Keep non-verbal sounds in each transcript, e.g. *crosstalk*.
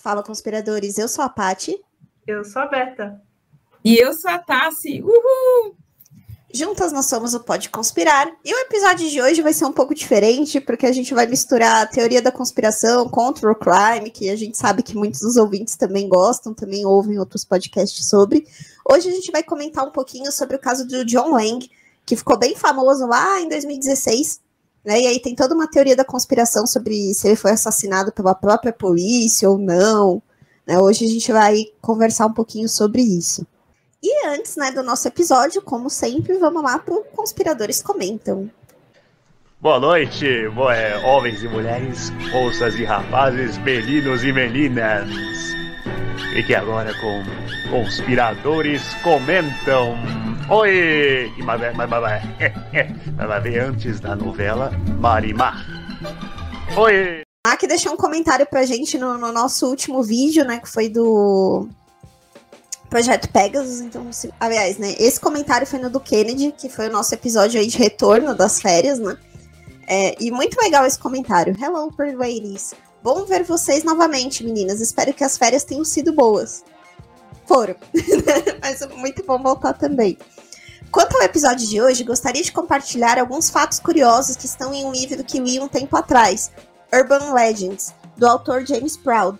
Fala, conspiradores. Eu sou a Pati. Eu sou a Beta. E eu sou a Tassi. Uhul! Juntas nós somos o Pode Conspirar. E o episódio de hoje vai ser um pouco diferente, porque a gente vai misturar a teoria da conspiração contra o crime, que a gente sabe que muitos dos ouvintes também gostam, também ouvem outros podcasts sobre. Hoje a gente vai comentar um pouquinho sobre o caso do John Lang, que ficou bem famoso lá em 2016. Né? E aí tem toda uma teoria da conspiração sobre se ele foi assassinado pela própria polícia ou não. Né? Hoje a gente vai conversar um pouquinho sobre isso. E antes né, do nosso episódio, como sempre, vamos lá para Conspiradores Comentam. Boa noite, boa, é, homens e mulheres, moças e rapazes, meninos e meninas. Fique agora com Conspiradores Comentam. Oi! Mas, mas, mas, mas, vai ver antes da novela Marimar. Oi! Ah, que deixou um comentário pra gente no, no nosso último vídeo, né? Que foi do Projeto Pegasus, então, se, aliás, né, esse comentário foi no do Kennedy, que foi o nosso episódio aí de retorno das férias, né, é, e muito legal esse comentário. Hello, ladies. Bom ver vocês novamente, meninas. Espero que as férias tenham sido boas. Foram. *laughs* Mas muito bom voltar também. Quanto ao episódio de hoje, gostaria de compartilhar alguns fatos curiosos que estão em um livro que li um tempo atrás, Urban Legends, do autor James Proud.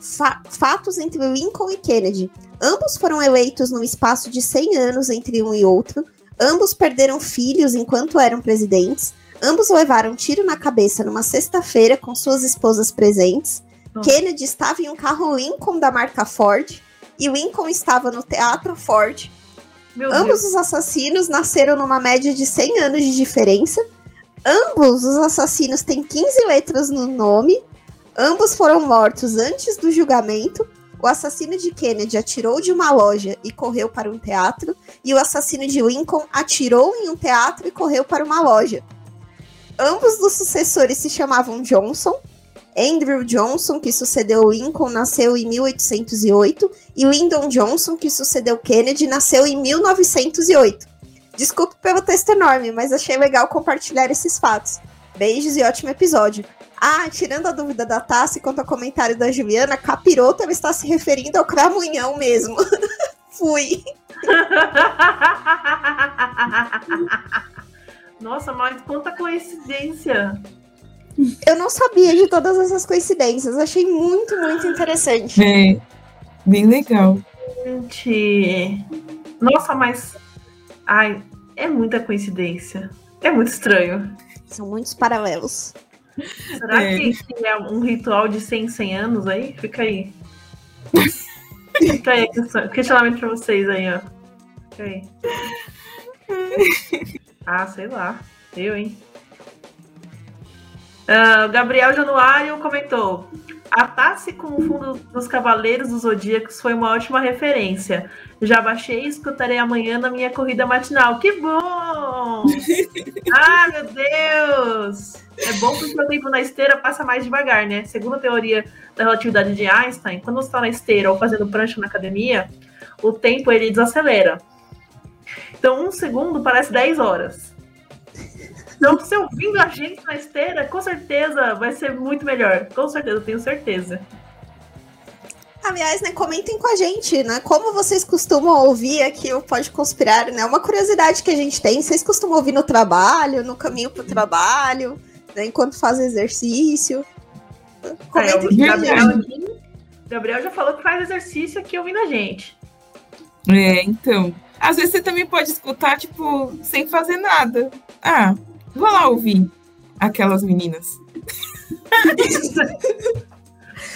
Fa fatos entre Lincoln e Kennedy. Ambos foram eleitos num espaço de 100 anos entre um e outro. Ambos perderam filhos enquanto eram presidentes. Ambos levaram tiro na cabeça numa sexta-feira com suas esposas presentes. Kennedy estava em um carro Lincoln da marca Ford e Lincoln estava no Teatro Ford. Meu Ambos Deus. os assassinos nasceram numa média de 100 anos de diferença. Ambos os assassinos têm 15 letras no nome. Ambos foram mortos antes do julgamento. O assassino de Kennedy atirou de uma loja e correu para um teatro, e o assassino de Lincoln atirou em um teatro e correu para uma loja. Ambos dos sucessores se chamavam Johnson. Andrew Johnson, que sucedeu Lincoln, nasceu em 1808, e Lyndon Johnson, que sucedeu Kennedy, nasceu em 1908. Desculpe pelo texto enorme, mas achei legal compartilhar esses fatos. Beijos e ótimo episódio. Ah, tirando a dúvida da Tassi quanto ao comentário da Juliana, capiroto ela está se referindo ao cramunhão mesmo. *laughs* Fui. *laughs* Nossa, mas quanta coincidência. Eu não sabia de todas essas coincidências. Achei muito, muito interessante. É, bem legal. Gente. Nossa, mas. Ai, é muita coincidência. É muito estranho. São muitos paralelos. Será é. que é um ritual de 100, 100 anos aí? Fica aí. Fica aí, questionamento pra vocês aí, ó. Fica aí. Ah, sei lá. Eu, hein? Uh, Gabriel Januário comentou: A Tassi com o fundo dos Cavaleiros dos Zodíacos foi uma ótima referência. Já baixei e escutarei amanhã na minha corrida matinal. Que bom! *laughs* ah, meu Deus! É bom porque o tempo na esteira passa mais devagar, né? Segundo a teoria da relatividade de Einstein, quando você está na esteira ou fazendo prancha na academia, o tempo ele desacelera. Então, um segundo parece 10 horas. Então, você ouvindo a gente na esteira, com certeza vai ser muito melhor. Com certeza, tenho certeza. Aliás, né, comentem com a gente, né? Como vocês costumam ouvir aqui o Pode Conspirar, né? Uma curiosidade que a gente tem. Vocês costumam ouvir no trabalho, no caminho para o trabalho, né, enquanto fazem exercício? Comentem é, Gabriel, Gabriel já falou que faz exercício aqui ouvindo a gente. É, então. Às vezes você também pode escutar, tipo, sem fazer nada. Ah, vou lá ouvir aquelas meninas.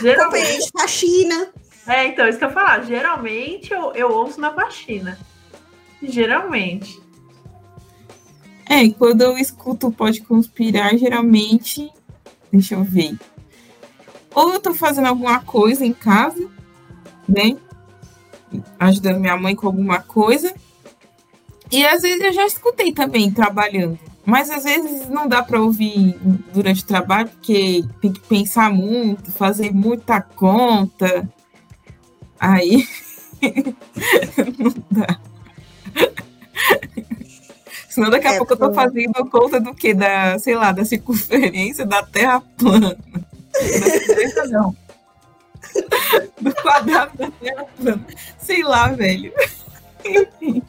Geralmente de faxina. É, então, isso que eu ia falar. Geralmente eu, eu ouço na faxina. Geralmente. É, e quando eu escuto Pode Conspirar, geralmente. Deixa eu ver. Ou eu tô fazendo alguma coisa em casa, né? Ajudando minha mãe com alguma coisa. E às vezes eu já escutei também trabalhando. Mas às vezes não dá para ouvir durante o trabalho, porque tem que pensar muito, fazer muita conta. Aí *laughs* não dá. Senão daqui a é, pouco eu tô fazendo conta do que? Da, sei lá, da circunferência da Terra plana. não. do quadrado da Terra plana. Sei lá, velho. *laughs* Enfim.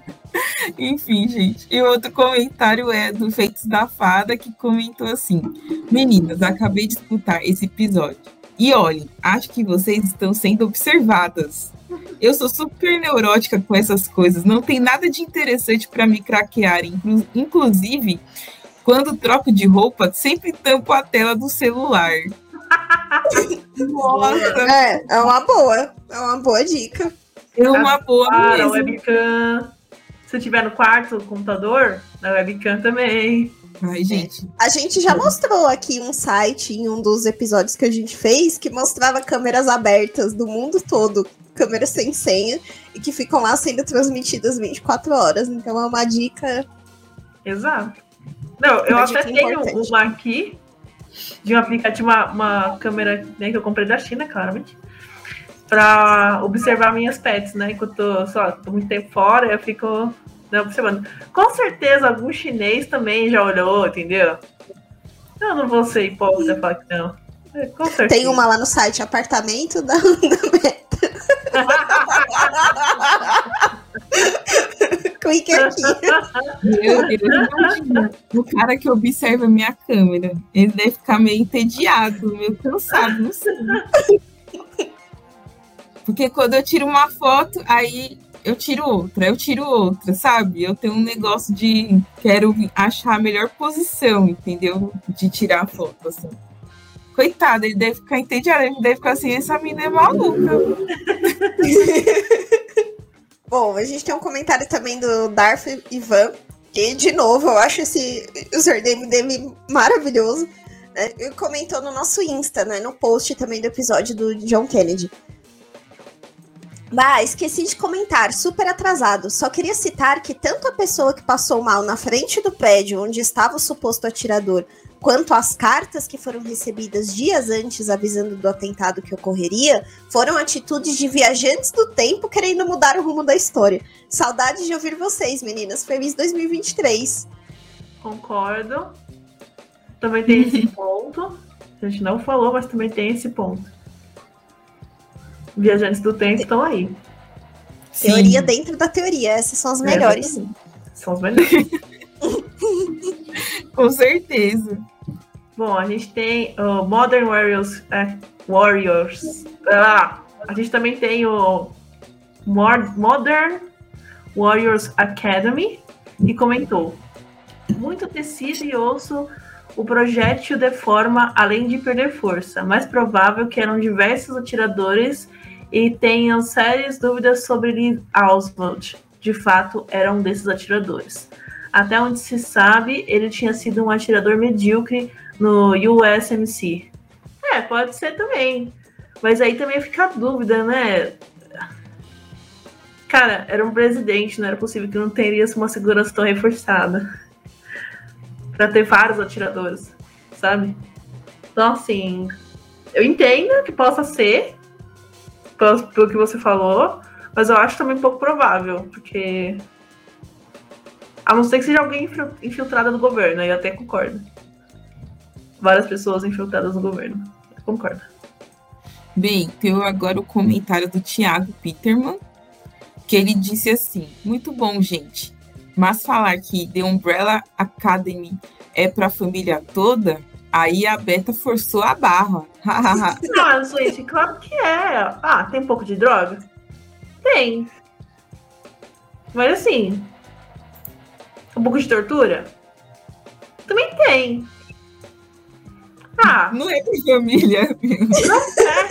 Enfim, gente. E outro comentário é do Feitos da Fada, que comentou assim: Meninas, acabei de escutar esse episódio. E olhem, acho que vocês estão sendo observadas. Eu sou super neurótica com essas coisas, não tem nada de interessante para me craquear. Inclusive, quando troco de roupa, sempre tampo a tela do celular. Nossa. É, é uma boa. É uma boa dica. É uma boa Para, mesmo. webcam. Se tiver no quarto, o computador, na webcam também. Ai, gente. A gente já mostrou aqui um site em um dos episódios que a gente fez que mostrava câmeras abertas do mundo todo, câmeras sem senha, e que ficam lá sendo transmitidas 24 horas. Então é uma dica. Exato. Não, eu até tenho importante. uma aqui de um aplicativo, uma, uma câmera né, que eu comprei da China, claramente para observar minhas pets, né? Enquanto eu só tô muito tempo fora, eu fico né, observando. Com certeza algum chinês também já olhou, entendeu? Eu não vou ser hipócrita falar que não. É, com certeza. Tem uma lá no site apartamento da, *laughs* da Meta. Clique aqui. Meu Deus, imagina. O cara que observa a minha câmera, ele deve ficar meio entediado, meio cansado, não sei. Porque quando eu tiro uma foto, aí eu tiro outra, eu tiro outra, sabe? Eu tenho um negócio de quero achar a melhor posição, entendeu? De tirar a foto, assim. Coitado, ele deve ficar entediado, ele deve ficar assim, essa mina é maluca. *laughs* Bom, a gente tem um comentário também do Darth Ivan, que, de novo, eu acho esse username dele maravilhoso. Né? Ele comentou no nosso Insta, né? No post também do episódio do John Kennedy. Ah, esqueci de comentar, super atrasado. Só queria citar que tanto a pessoa que passou mal na frente do prédio onde estava o suposto atirador, quanto as cartas que foram recebidas dias antes avisando do atentado que ocorreria, foram atitudes de viajantes do tempo querendo mudar o rumo da história. Saudades de ouvir vocês, meninas. Feliz 2023. Concordo. Também tem esse *laughs* ponto. A gente não falou, mas também tem esse ponto. Viajantes do tempo estão aí. Teoria Sim. dentro da teoria, essas são as melhores. É, são as melhores. *laughs* Com certeza. Bom, a gente tem o Modern Warriors. Uh, Warriors. Ah, a gente também tem o Modern Warriors Academy, que comentou: Muito tecido e osso o projétil deforma além de perder força. Mais provável que eram diversos atiradores e tenham sérias dúvidas sobre Lee Oswald. De fato, era um desses atiradores. Até onde se sabe, ele tinha sido um atirador medíocre no USMC. É, pode ser também. Mas aí também fica a dúvida, né? Cara, era um presidente, não era possível que não teria uma segurança tão reforçada. *laughs* para ter vários atiradores, sabe? Então, assim, eu entendo que possa ser, pelo, pelo que você falou, mas eu acho também pouco provável, porque. A não ser que seja alguém infiltrada no governo, aí eu até concordo. Várias pessoas infiltradas no governo. Eu concordo. Bem, tem agora o comentário do Thiago Peterman, que ele disse assim: Muito bom, gente. Mas falar que The Umbrella Academy é para a família toda Aí a Beta forçou a barra. *laughs* Não, gente, claro que é. Ah, tem um pouco de droga? Tem. Mas assim, um pouco de tortura? Também tem. Ah. Não é pra família. Não é.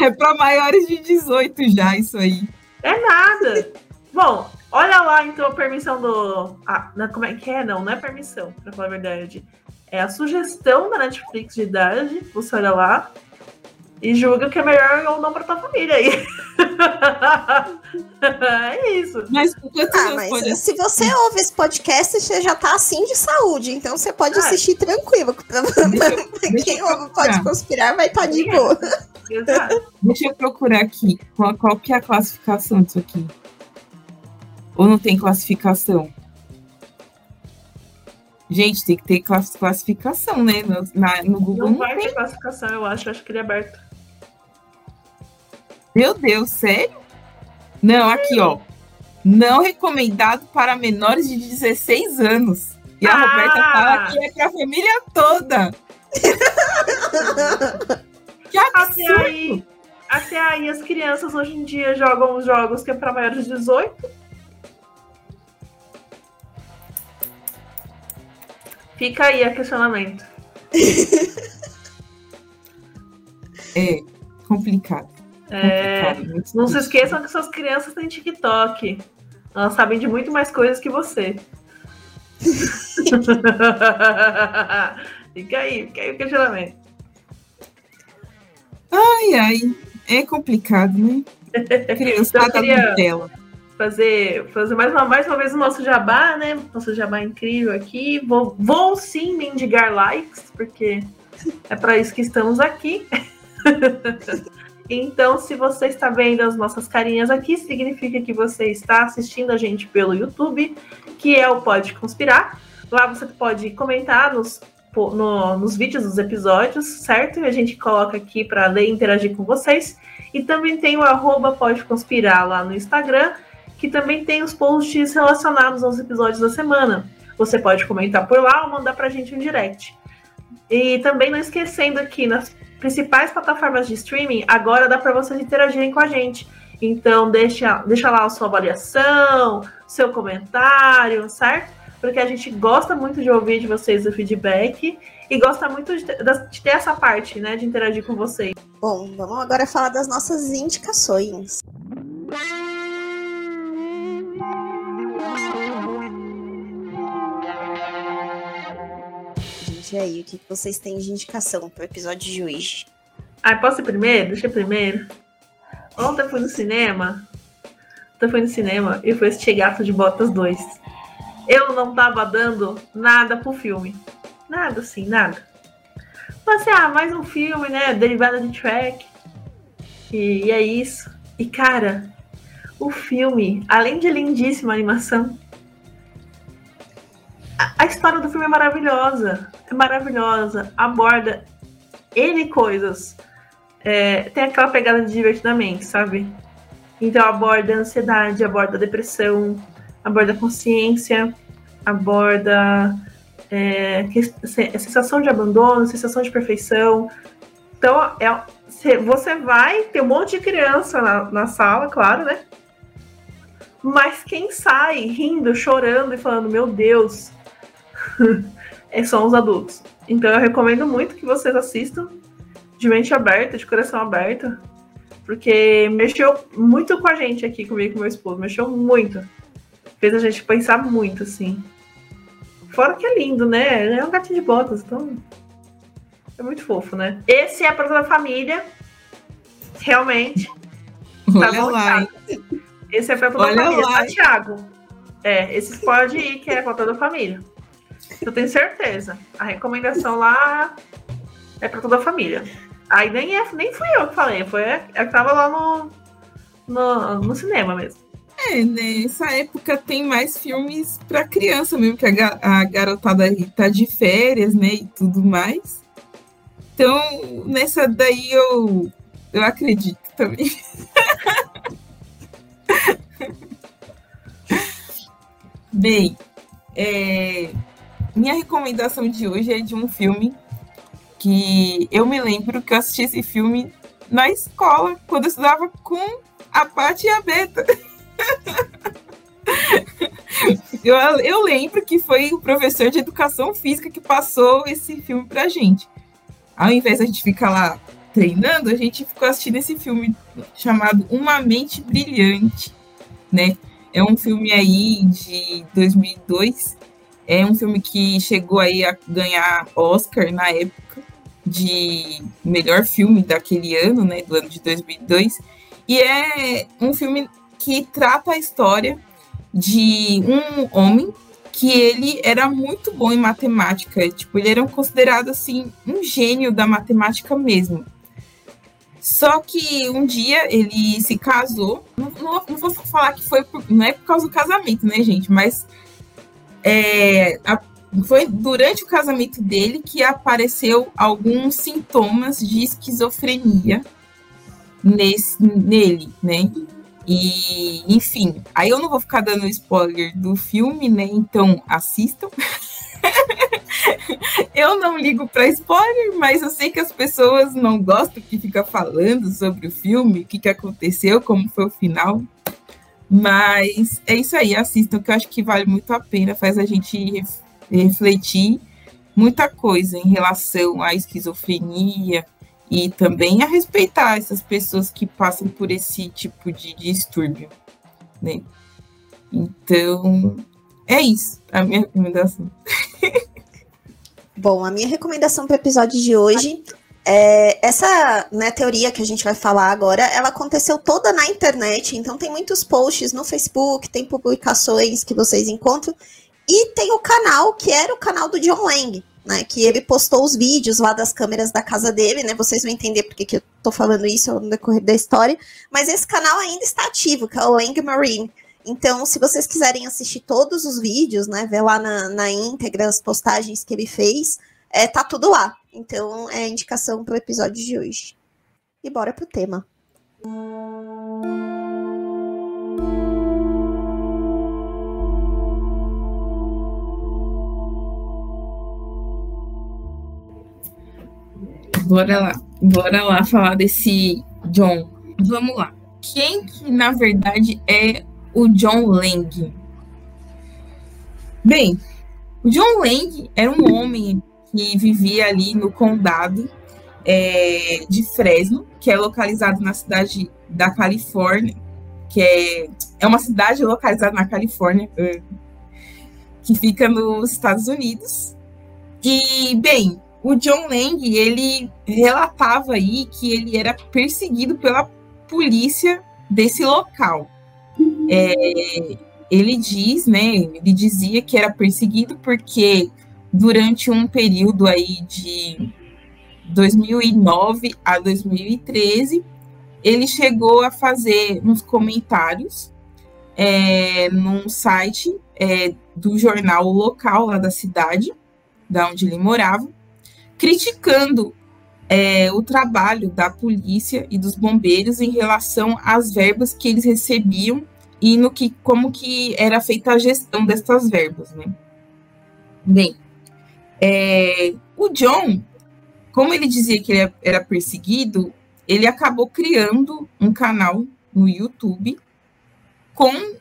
*laughs* É pra maiores de 18 já, isso aí. É nada. Bom, olha lá então a permissão do. Ah, como é que é? Não, não é permissão, pra falar a verdade é a sugestão da Netflix de idade, você olha lá e julga que é melhor ou não para tua família aí. *laughs* é isso. Mas, ah, mas pode... se você ouve esse podcast, você já tá assim de saúde, então você pode ah, assistir tranquilo. *laughs* Deixa, Quem ouve pode conspirar vai estar tá de boa. Exato. *laughs* Deixa eu procurar aqui qual, qual que é a classificação disso aqui. Ou não tem classificação? Gente, tem que ter classificação, né? No, na, no Google não, não vai tem. ter classificação, eu acho. Acho que ele é aberto. Meu Deus, sério? Não, aqui, ó. Não recomendado para menores de 16 anos. E a Ah! Roberta fala que é pra família toda. *laughs* que Até absurdo! aí, até aí as crianças hoje em dia jogam os jogos que é para maiores de 18. Fica aí a questionamento. *laughs* É complicado. É, complicado, não se esqueçam que suas crianças têm TikTok. Elas sabem de muito mais coisas que você. *laughs* fica aí, fica aí o questionamento. Ai, ai. É complicado, né? *laughs* Criançada Eu queria- na tela. Fazer, fazer mais, uma, mais uma vez o nosso jabá, né? Nosso jabá incrível aqui. Vou, vou sim mendigar likes, porque é para isso que estamos aqui. *laughs* então, se você está vendo as nossas carinhas aqui, significa que você está assistindo a gente pelo YouTube, que é o Pode Conspirar. Lá você pode comentar nos, no- nos vídeos dos episódios, certo? E a gente coloca aqui para ler e interagir com vocês. E também tem o arroba Pode Conspirar lá no Instagram, que também tem os posts relacionados aos episódios da semana. Você pode comentar por lá ou mandar pra gente um direct. E também não esquecendo aqui, nas principais plataformas de streaming, agora dá para vocês interagirem com a gente. Então deixa, deixa lá a sua avaliação, seu comentário, certo? Porque a gente gosta muito de ouvir de vocês o feedback e gosta muito de ter, de ter essa parte, né, de interagir com vocês. Bom, vamos agora falar das nossas indicações. Gente, e aí, o que vocês têm de indicação pro episódio de hoje? Ah, posso ir primeiro? Deixa eu ir primeiro. Ontem eu fui no cinema. Ontem eu fui no cinema e fui assistir Gato de Botas 2. Eu não tava dando nada pro filme. Nada assim, nada. Assim, ah, mais um filme, né? Derivada de track. E, e é isso. E, cara, o filme, além de lindíssima animação, a, a história do filme é maravilhosa. É maravilhosa. Aborda N coisas. É, tem aquela pegada de divertidamente, sabe? Então aborda a ansiedade, aborda a depressão, aborda a consciência, aborda é, a sensação de abandono, sensação de perfeição. Então, é, cê- você vai ter um monte de criança na, na sala, claro, né? Mas quem sai rindo, chorando e falando, meu Deus, *laughs* são os adultos. Então eu recomendo muito que vocês assistam de mente aberta, de coração aberto, porque mexeu muito com a gente aqui, comigo e com meu esposo, mexeu muito. Fez a gente pensar muito, assim. Fora que é lindo, né? É um gatinho de botas, então. É muito fofo, né? Esse é pra toda a família. Realmente. Tá Olha bom, lá. Esse é pra toda a família, lá. tá, Thiago? É, esse pode ir, que é pra toda a família. Eu tenho certeza. A recomendação lá é pra toda a família. Aí nem, é, nem fui eu que falei, foi a que tava lá no, no, no cinema mesmo. É, nessa época tem mais filmes pra criança mesmo, que a, a garotada aí tá de férias, né, e tudo mais. Então, nessa daí eu, eu acredito também. *laughs* Bem, é, minha recomendação de hoje é de um filme que eu me lembro que eu assisti esse filme na escola, quando eu estudava com a Paty e a Beta. *laughs* Eu, eu lembro que foi o professor de educação física que passou esse filme pra gente. Ao invés de a gente ficar lá treinando, a gente ficou assistindo esse filme chamado Uma Mente Brilhante, né? É um filme aí de 2002. É um filme que chegou aí a ganhar Oscar na época de melhor filme daquele ano, né? Do ano de 2002. E é um filme que trata a história de um homem que ele era muito bom em matemática, tipo, ele era considerado assim um gênio da matemática mesmo. Só que um dia ele se casou, não, não, não vou falar que foi por, não é por causa do casamento, né, gente? Mas é, a- foi durante o casamento dele que apareceu alguns sintomas de esquizofrenia nesse, nele, né? E, enfim, aí eu não vou ficar dando spoiler do filme, né? Então assistam. *laughs* eu não ligo para spoiler, mas eu sei que as pessoas não gostam que fica falando sobre o filme, o que, que aconteceu, como foi o final. Mas é isso aí, assistam, que eu acho que vale muito a pena, faz a gente refletir muita coisa em relação à esquizofrenia e também a respeitar essas pessoas que passam por esse tipo de distúrbio, né? Então, é isso, a minha recomendação. *laughs* Bom, a minha recomendação para o episódio de hoje é essa né, teoria que a gente vai falar agora, ela aconteceu toda na internet, então tem muitos posts no Facebook, tem publicações que vocês encontram, e tem o canal, que era o canal do John Lang, né? Que ele postou os vídeos lá das câmeras da casa dele, né? Vocês vão entender porque que eu tô falando isso no decorrer da história. Mas esse canal ainda está ativo, que é o Lang Marine. Então, se vocês quiserem assistir todos os vídeos, né? Ver lá na, na íntegra as postagens que ele fez, é, tá tudo lá. Então, é a indicação pro episódio de hoje. E bora pro tema. bora lá. Bora lá falar desse John. Vamos lá. Quem que, na verdade, é o John Lang? Bem, o John Lang era um homem que vivia ali no condado é, de Fresno, que é localizado na cidade da Califórnia, que é, é uma cidade localizada na Califórnia, é, que fica nos Estados Unidos. E, bem, o John Lang, ele relatava aí que ele era perseguido pela polícia desse local. É, ele diz, né, ele dizia que era perseguido porque durante um período aí de 2009 a 2013, ele chegou a fazer uns comentários é, num site é, do jornal local lá da cidade, da onde ele morava, criticando é, o trabalho da polícia e dos bombeiros em relação às verbas que eles recebiam e no que como que era feita a gestão dessas verbas, né? Bem, é, o John, como ele dizia que ele era perseguido, ele acabou criando um canal no YouTube com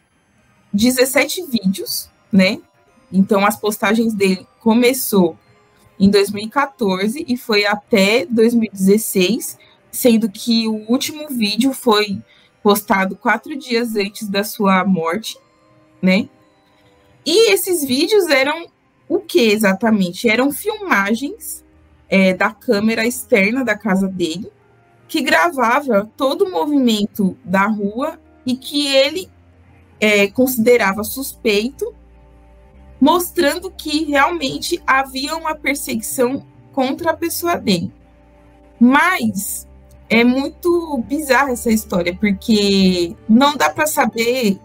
17 vídeos, né? Então as postagens dele começou em 2014 e foi até 2016, sendo que o último vídeo foi postado quatro dias antes da sua morte, né? E esses vídeos eram o que exatamente? Eram filmagens é, da câmera externa da casa dele, que gravava todo o movimento da rua e que ele é, considerava suspeito mostrando que realmente havia uma perseguição contra a pessoa dele. Mas é muito bizarra essa história, porque não dá para saber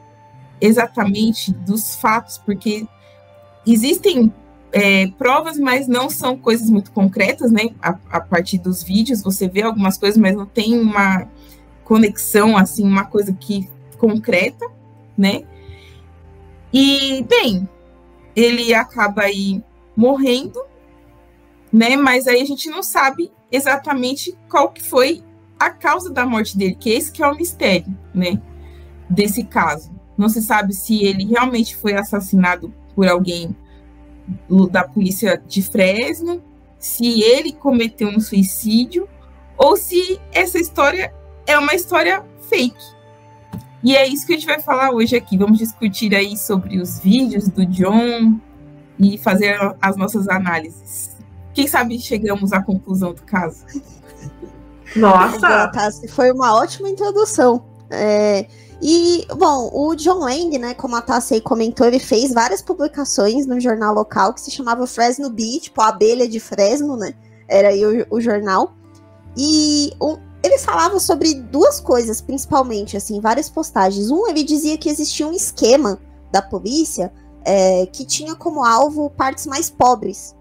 exatamente dos fatos, porque existem é, provas, mas não são coisas muito concretas, né? A, a, partir dos vídeos, você vê algumas coisas, mas não tem uma conexão, assim, uma coisa que concreta, né? E, bem, ele acaba aí morrendo, né? Mas aí a gente não sabe exatamente qual que foi a causa da morte dele, que esse que é o mistério, né? Desse caso. Não se sabe se ele realmente foi assassinado por alguém da polícia de Fresno, se ele cometeu um suicídio ou se essa história é uma história fake, e é isso que a gente vai falar hoje aqui. Vamos discutir aí sobre os vídeos do John e fazer as nossas análises. Quem sabe chegamos à conclusão do caso? Nossa! Foi uma ótima introdução. É, e, bom, o John Lang, né, como a Tassi comentou, ele fez várias publicações no jornal local que se chamava Fresno Bee, tipo a abelha de Fresno, né? Era aí o, o jornal. E um, ele falava sobre duas coisas, principalmente, assim, várias postagens. Um, ele dizia que existia um esquema da polícia é, que tinha como alvo partes mais pobres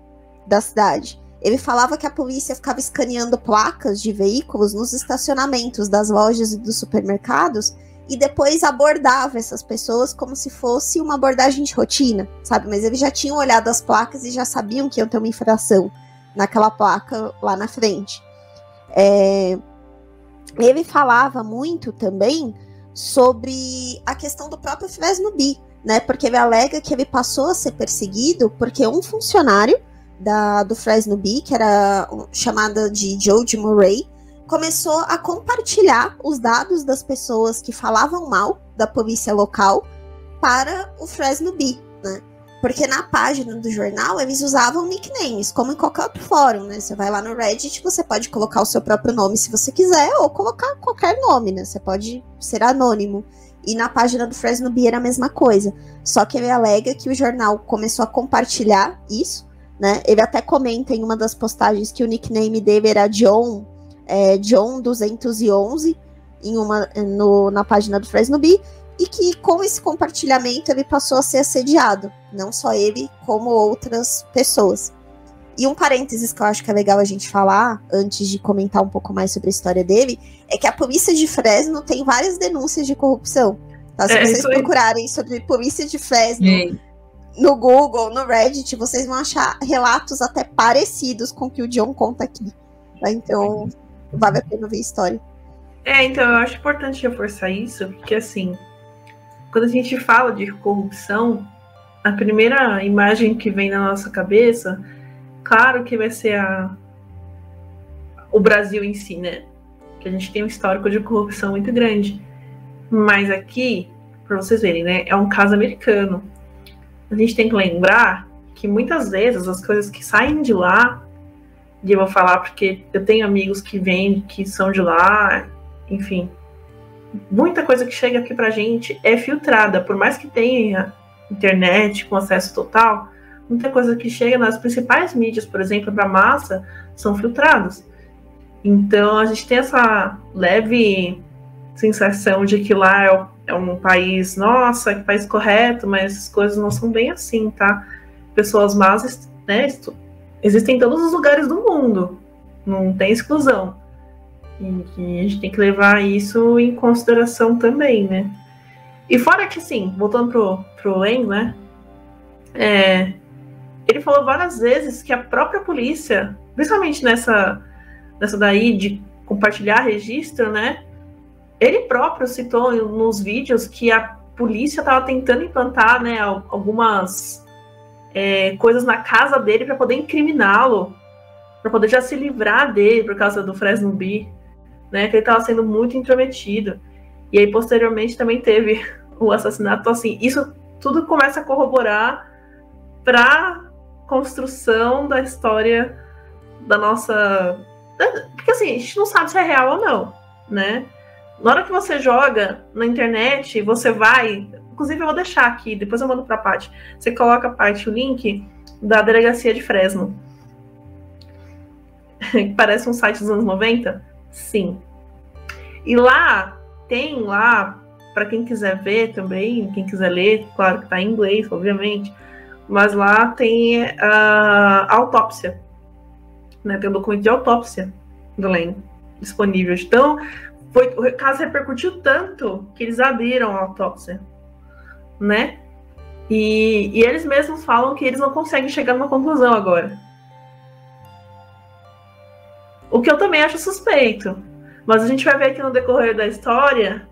da cidade. Ele falava que a polícia ficava escaneando placas de veículos nos estacionamentos das lojas e dos supermercados e depois abordava essas pessoas como se fosse uma abordagem de rotina, sabe? Mas eles já tinham olhado as placas e já sabiam que iam ter uma infração naquela placa lá na frente. É... Ele falava muito também sobre a questão do próprio Fresno B, né? Porque ele alega que ele passou a ser perseguido porque um funcionário da, do Fresno B, que era chamada de George Murray, começou a compartilhar os dados das pessoas que falavam mal da polícia local para o Fresno B, né? Porque na página do jornal eles usavam nicknames, como em qualquer outro fórum, né? Você vai lá no Reddit, você pode colocar o seu próprio nome se você quiser, ou colocar qualquer nome, né? Você pode ser anônimo. E na página do Fresno B era a mesma coisa. Só que ele alega que o jornal começou a compartilhar isso, né? Ele até comenta em uma das postagens que o nickname dele era John, é, John 211, em uma, no, na página do Fresno B, e que com esse compartilhamento ele passou a ser assediado, não só ele, como outras pessoas. E um parênteses que eu acho que é legal a gente falar, antes de comentar um pouco mais sobre a história dele, é que a polícia de Fresno tem várias denúncias de corrupção. Tá? Se é, vocês procurarem sobre polícia de Fresno é. no Google, no Reddit, vocês vão achar relatos até parecidos com o que o John conta aqui. Tá? Então, vale a pena ver história. É, então eu acho importante reforçar isso, porque assim, quando a gente fala de corrupção, a primeira imagem que vem na nossa cabeça, claro que vai ser a, o Brasil em si, né? Que a gente tem um histórico de corrupção muito grande. Mas aqui, para vocês verem, né? É um caso americano. A gente tem que lembrar que muitas vezes as coisas que saem de lá, e eu vou falar porque eu tenho amigos que vêm, que são de lá, enfim, muita coisa que chega aqui pra gente é filtrada, por mais que tenha internet com acesso total, muita coisa que chega nas principais mídias, por exemplo, para massa, são filtrados. Então a gente tem essa leve sensação de que lá é, é um país, nossa, que país correto, mas as coisas não são bem assim, tá? Pessoas más, né? Existem em todos os lugares do mundo, não tem exclusão. E a gente tem que levar isso em consideração também, né? E fora que, assim, voltando pro, pro Len, né? É, ele falou várias vezes que a própria polícia, principalmente nessa, nessa daí de compartilhar registro, né? Ele próprio citou nos vídeos que a polícia estava tentando implantar, né, algumas é, coisas na casa dele para poder incriminá-lo, para poder já se livrar dele por causa do Fresno B né? Que ele estava sendo muito intrometido. E aí, posteriormente, também teve *laughs* o assassinato. Então, assim, isso tudo começa a corroborar para construção da história da nossa. Porque assim, a gente não sabe se é real ou não, né? Na hora que você joga na internet, você vai. Inclusive, eu vou deixar aqui, depois eu mando para a Paty. Você coloca, a Paty, o link da delegacia de Fresno. *laughs* parece um site dos anos 90. Sim. E lá tem lá para quem quiser ver também, quem quiser ler, claro que está em inglês, obviamente, mas lá tem a autópsia, né? Tem o um documento de autópsia do Len disponível. Então, foi, o caso repercutiu tanto que eles abriram a autópsia, né? E, e eles mesmos falam que eles não conseguem chegar numa conclusão agora. O que eu também acho suspeito. Mas a gente vai ver aqui no decorrer da história,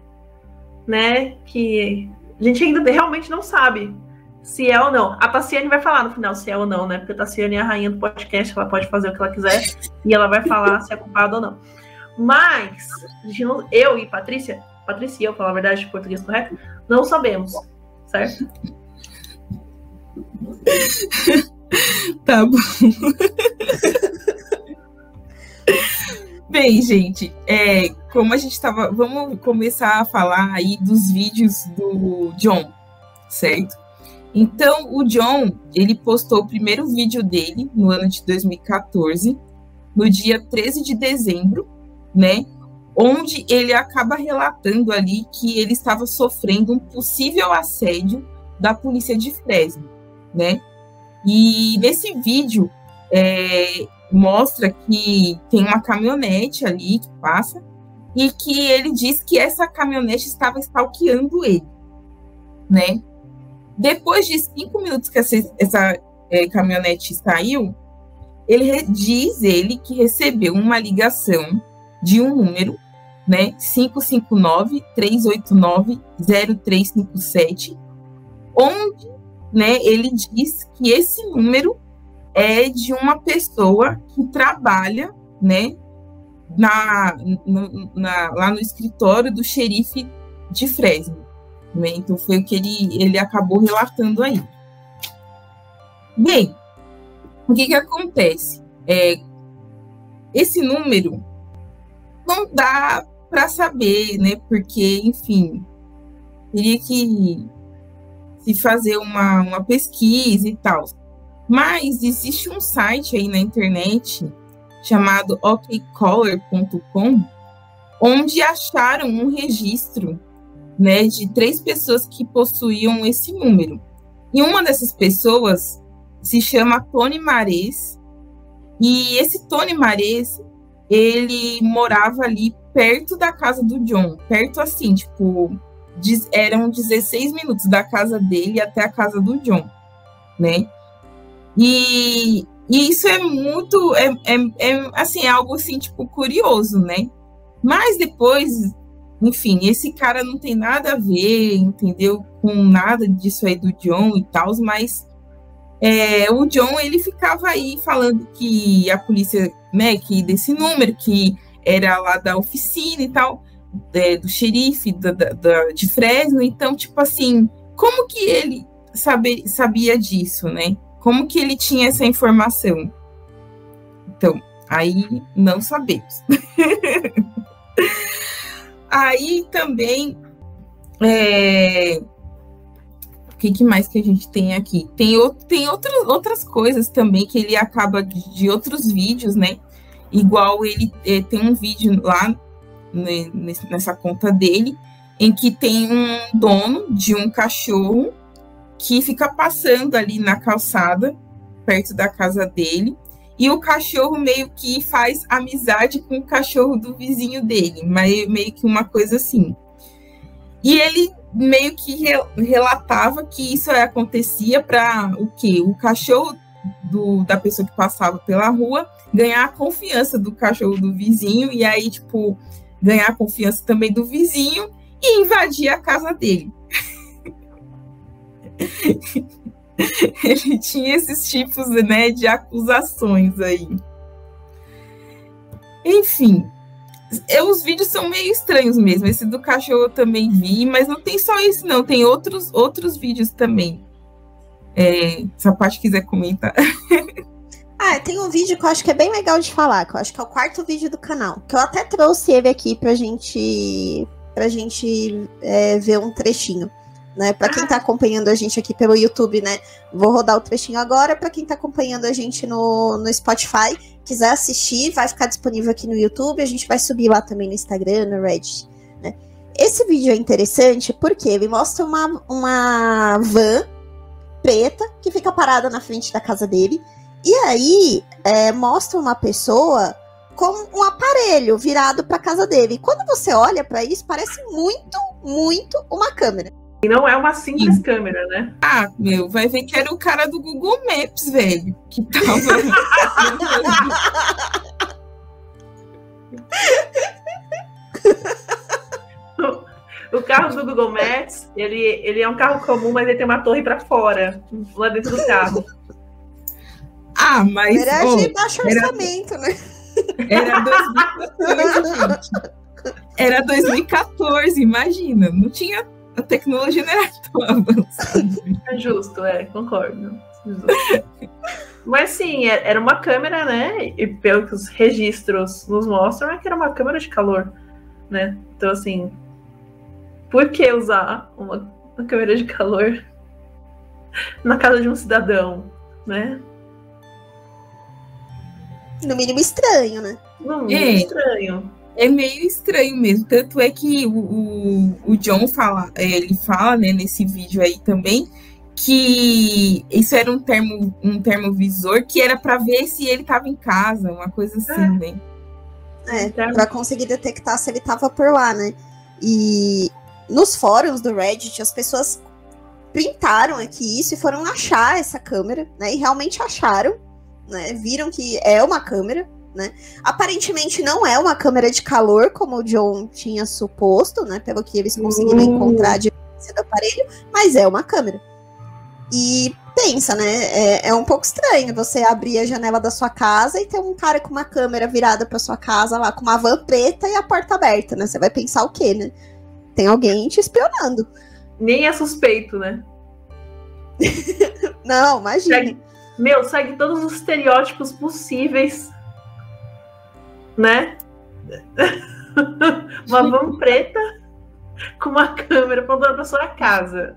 né, que a gente ainda realmente não sabe se é ou não. A Tassiane vai falar no final se é ou não, né? Porque a Tassiane é a rainha do podcast, ela pode fazer o que ela quiser e ela vai falar se é culpada ou não. Mas, eu e Patrícia, Patrícia e eu, falar a verdade, de português correto, não sabemos, certo? *laughs* tá bom. *laughs* Bem, gente, é, como a gente estava. Vamos começar a falar aí dos vídeos do John, certo? Então, o John, ele postou o primeiro vídeo dele no ano de 2014, no dia 13 de dezembro, né? Onde ele acaba relatando ali que ele estava sofrendo um possível assédio da polícia de Fresno, né? E nesse vídeo, é, mostra que tem uma caminhonete ali que passa e que ele diz que essa caminhonete estava stalkeando ele, né? Depois de cinco minutos que essa, essa é, caminhonete saiu, ele diz ele que recebeu uma ligação de um número, né, 559-389-0357, onde, né, ele diz que esse número é de uma pessoa que trabalha, né, na, na, lá no escritório do xerife de Fresno. Né? Então foi o que ele, ele acabou relatando aí. Bem, o que, que acontece? É, esse número não dá para saber, né? Porque, enfim, teria que se fazer uma, uma pesquisa e tal. Mas existe um site aí na internet chamado okcaller.com, onde acharam um registro né, de três pessoas que possuíam esse número. E uma dessas pessoas se chama Tony Mares, e esse Tony Mares, ele morava ali perto da casa do John, perto assim, tipo, eram 16 minutos da casa dele até a casa do John, né? E, e isso é muito, é, é, é, assim, é algo assim, tipo, curioso, né? Mas depois, enfim, esse cara não tem nada a ver, entendeu? Com nada disso aí do John e tal, mas é, o John, ele ficava aí falando que a polícia, né, que desse número, que era lá da oficina e tal, é, do xerife da, da, de Fresno, então, tipo assim, como que ele sabe, sabia disso, né? Como que ele tinha essa informação? Então, aí não sabemos. *laughs* aí também. É... O que, que, mais que a gente tem aqui? Tem, tem outras, outras coisas também que ele acaba de, de outros vídeos, né? Igual ele é, tem um vídeo lá né, nessa conta dele, em que tem um dono de um cachorro que fica passando ali na calçada, perto da casa dele, e o cachorro meio que faz amizade com o cachorro do vizinho dele, meio, meio que uma coisa assim. E ele meio que relatava que isso acontecia para o quê? O cachorro do, da pessoa que passava pela rua ganhar a confiança do cachorro do vizinho, e aí, tipo, ganhar a confiança também do vizinho e invadir a casa dele. *laughs* ele tinha esses tipos né, de acusações aí. Enfim, eu, os vídeos são meio estranhos mesmo. Esse do cachorro eu também vi, mas não tem só isso, não. Tem outros, outros vídeos também. É, se a parte quiser comentar. *laughs* Ah, tem um vídeo que eu acho que é bem legal de falar, que eu acho que é o quarto vídeo do canal. Que eu até trouxe ele aqui pra gente, pra gente é, ver um trechinho né? Para quem está acompanhando a gente aqui pelo YouTube, né? Vou rodar o trechinho agora. Para quem está acompanhando a gente no, no Spotify, quiser assistir, vai ficar disponível aqui no YouTube. A gente vai subir lá também no Instagram, no Reddit. Né? Esse vídeo é interessante porque ele mostra uma, uma van preta que fica parada na frente da casa dele. E aí é, mostra uma pessoa com um aparelho virado para casa dele. E quando você olha para isso, parece muito, muito uma câmera. E não é uma simples Sim. câmera, né? Ah, meu, vai ver que era o cara do Google Maps, velho. Que tava. *laughs* o carro do Google Maps, ele, ele é um carro comum, mas ele tem uma torre para fora, lá dentro do carro. Ah, mas. Era oh, de baixo orçamento, era, né? Era 2014, gente. Era 2014, imagina. Não tinha a tecnologia não era tão avançada. É justo, é, concordo. Mas sim, é, era uma câmera, né? E pelo que os registros nos mostram, é que era uma câmera de calor, né? Então, assim, por que usar uma, uma câmera de calor na casa de um cidadão, né? No mínimo estranho, né? No mínimo é. estranho é meio estranho mesmo. Tanto é que o, o, o John fala, é, ele fala, né, nesse vídeo aí também, que isso era um termo um termovisor que era para ver se ele estava em casa, uma coisa assim, é. né? É, para conseguir detectar se ele estava por lá, né? E nos fóruns do Reddit, as pessoas printaram aqui isso e foram achar essa câmera, né? E realmente acharam, né? Viram que é uma câmera, né? Aparentemente não é uma câmera de calor, como o John tinha suposto, né? Pelo que eles conseguiram uhum. encontrar de do aparelho, mas é uma câmera. E pensa, né? É, é, um pouco estranho você abrir a janela da sua casa e ter um cara com uma câmera virada para sua casa lá, com uma van preta e a porta aberta, né? Você vai pensar o quê, né? Tem alguém te espionando. Nem é suspeito, né? *laughs* Não, imagina. Segue, meu, segue todos os estereótipos possíveis, né? *laughs* uma van preta com uma câmera apontando pra sua casa.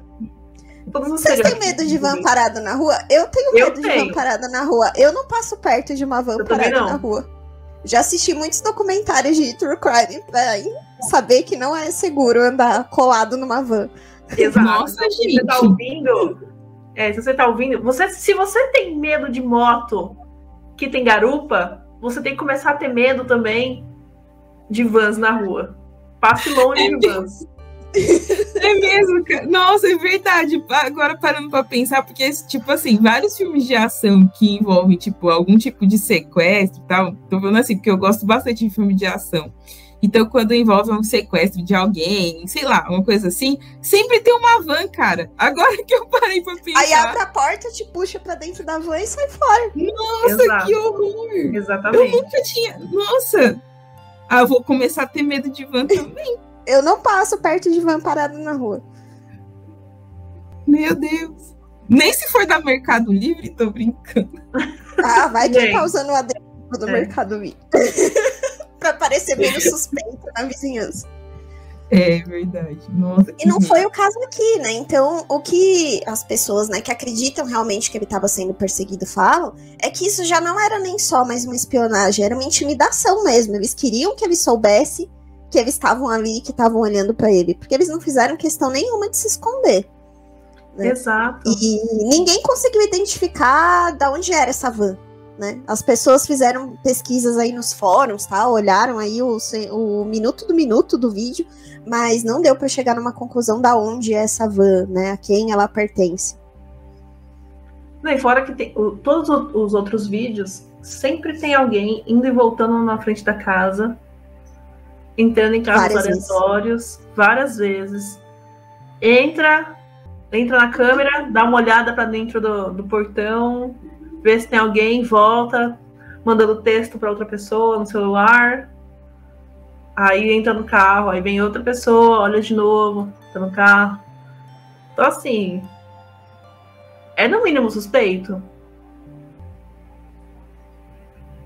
Vocês têm medo de van parada na rua? Eu tenho medo eu de van parada na rua. Eu não passo perto de uma van eu parada na rua. Já assisti muitos documentários de true crime pra saber que não é seguro andar colado numa van. Exato. Nossa, gente. Você tá ouvindo? É, se você tá ouvindo, você, se você tem medo de moto que tem garupa, você tem que começar a ter medo também de vans na rua. Passe longe de vans. *laughs* É mesmo, cara. Nossa, é verdade. Agora parando pra pensar, porque, tipo assim, vários filmes de ação que envolvem, tipo, algum tipo de sequestro e tal. Tô falando assim, porque eu gosto bastante de filme de ação. Então, quando envolve um sequestro de alguém, sei lá, uma coisa assim, sempre tem uma van, cara. Agora *laughs* que eu parei pra pensar. Aí abre a porta, te puxa pra dentro da van e sai fora. Nossa, Exato. que horror! Exatamente. Eu nunca tinha. Nossa! Ah, eu vou começar a ter medo de van *laughs* também. Eu não passo perto de van parada na rua. Meu Deus. Nem se for da Mercado Livre, tô brincando. Ah, vai que tá usando o adesivo do é. Mercado Livre. *laughs* pra parecer menos *laughs* suspeito na vizinhança. É verdade. Nossa, e não foi o caso aqui, né? Então, o que as pessoas, né, que acreditam realmente que ele estava sendo perseguido falam é que isso já não era nem só mais uma espionagem, era uma intimidação mesmo. Eles queriam que ele soubesse que eles estavam ali, que estavam olhando para ele, porque eles não fizeram questão nenhuma de se esconder. Né? Exato. E ninguém conseguiu identificar da onde era essa van. Né? As pessoas fizeram pesquisas aí nos fóruns, tá? Olharam aí o, o minuto do minuto do vídeo, mas não deu para chegar numa conclusão da onde é essa van, né? A quem ela pertence. Não, e fora que tem, o, todos os outros vídeos sempre tem alguém indo e voltando na frente da casa entrando em carros várias aleatórios vezes. várias vezes. Entra, entra na câmera, dá uma olhada para dentro do, do portão, vê se tem alguém, volta, mandando texto para outra pessoa no celular. Aí entra no carro, aí vem outra pessoa, olha de novo, tá no carro. Então assim, é no mínimo suspeito.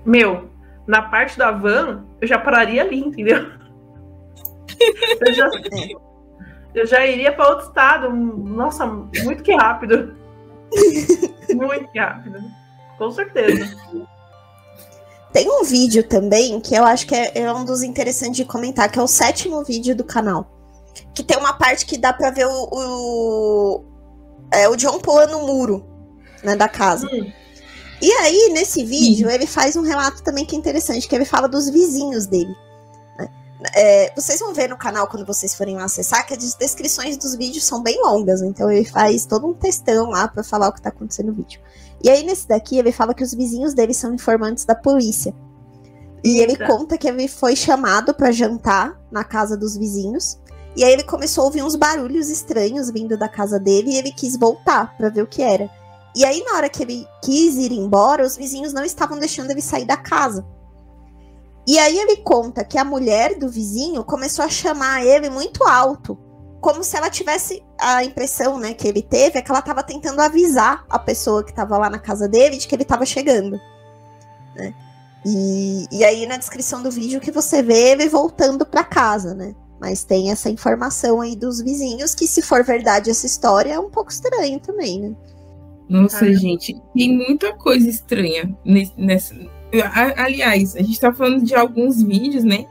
Meu, na parte da van, eu já pararia ali, entendeu? *laughs* Eu já, eu já iria para outro estado. Nossa, muito que rápido. *laughs* Muito que rápido. Com certeza. Tem um vídeo também que eu acho que é, é, um dos interessantes de comentar, que é o sétimo vídeo do canal. Que tem uma parte que dá para ver o, o, é, o John pulando no muro né, da casa. Hum. E aí, nesse vídeo, ele faz um relato também que é interessante, que ele fala dos vizinhos dele. É, vocês vão ver no canal quando vocês forem lá acessar que as descrições dos vídeos são bem longas, então ele faz todo um textão lá para falar o que tá acontecendo no vídeo. E aí, nesse daqui, ele fala que os vizinhos dele são informantes da polícia. E ele conta que ele foi chamado para jantar na casa dos vizinhos. E aí ele começou a ouvir uns barulhos estranhos vindo da casa dele e ele quis voltar para ver o que era. E aí, na hora que ele quis ir embora, os vizinhos não estavam deixando ele sair da casa. E aí ele conta que a mulher do vizinho começou a chamar ele muito alto, como se ela tivesse a impressão, né, que ele teve, é que ela estava tentando avisar a pessoa que estava lá na casa dele de que ele estava chegando. Né? E, e aí na descrição do vídeo que você vê ele voltando para casa, né? Mas tem essa informação aí dos vizinhos que se for verdade essa história é um pouco estranho também, né? Nossa, Caramba. gente, tem muita coisa estranha nessa. Aliás, a gente tá falando de alguns vídeos, né?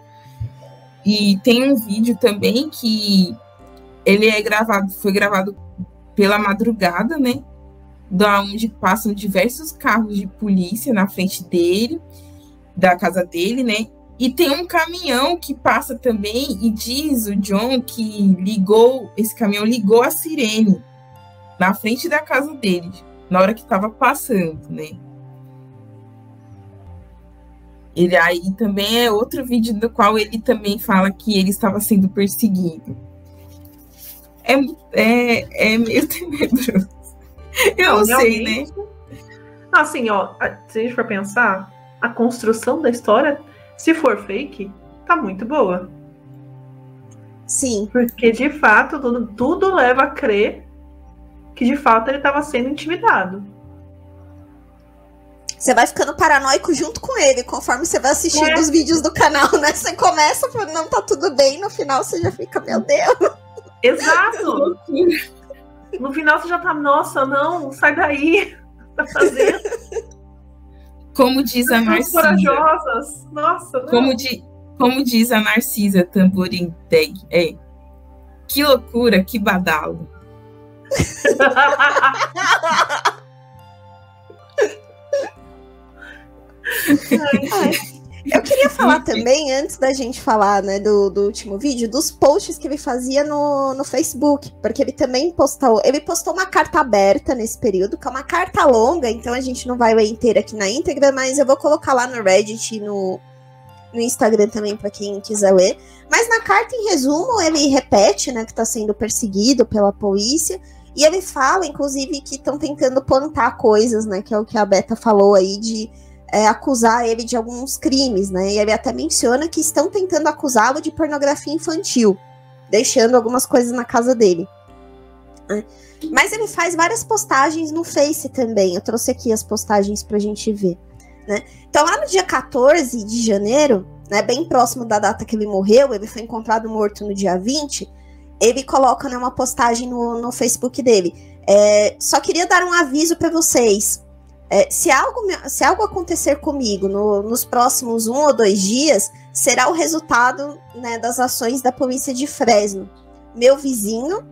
E tem um vídeo também que ele é gravado, foi gravado pela madrugada, né? Da onde passam diversos carros de polícia na frente dele, da casa dele, né? E tem um caminhão que passa também e diz o John que ligou, esse caminhão ligou a sirene na frente da casa dele, na hora que estava passando, né? Ele aí também é outro vídeo do qual ele também fala que ele estava sendo perseguido. É, é, é meio *laughs* tenebroso. Eu não, sei, né? Assim, ó, se a gente for pensar, a construção da história, se for fake, tá muito boa. Sim. Porque de fato, tudo, tudo leva a crer que de fato ele estava sendo intimidado. Você vai ficando paranoico junto com ele, conforme você vai assistindo é. os vídeos do canal, né? Você começa falando, não, tá tudo bem, no final você já fica, meu Deus. Exato! *laughs* no final você já tá, nossa, não, sai daí. Tá fazendo. Como diz a Narcisa. corajosas. Nossa, não. Como, di, como diz a Narcisa Tamborim Tag, é. Que loucura, que badalo. *laughs* Eu queria falar também, antes da gente falar né, do, do último vídeo, dos posts que ele fazia no, no Facebook. Porque ele também postou. Ele postou uma carta aberta nesse período, que é uma carta longa, então a gente não vai ler inteira aqui na íntegra, mas eu vou colocar lá no Reddit e no, no Instagram também para quem quiser ler. Mas na carta, em resumo, ele repete né, que está sendo perseguido pela polícia. E ele fala, inclusive, que estão tentando plantar coisas, né? Que é o que a Beta falou aí de é, acusar ele de alguns crimes, né? E ele até menciona que estão tentando acusá-lo de pornografia infantil, deixando algumas coisas na casa dele. Né? Mas ele faz várias postagens no Face também. Eu trouxe aqui as postagens pra gente ver. Né? Então, lá no dia 14 de janeiro, né, bem próximo da data que ele morreu, ele foi encontrado morto no dia 20 ele coloca né, uma postagem no, no Facebook dele. É, só queria dar um aviso para vocês. É, se, algo, se algo acontecer comigo no, nos próximos um ou dois dias, será o resultado né, das ações da polícia de Fresno. Meu vizinho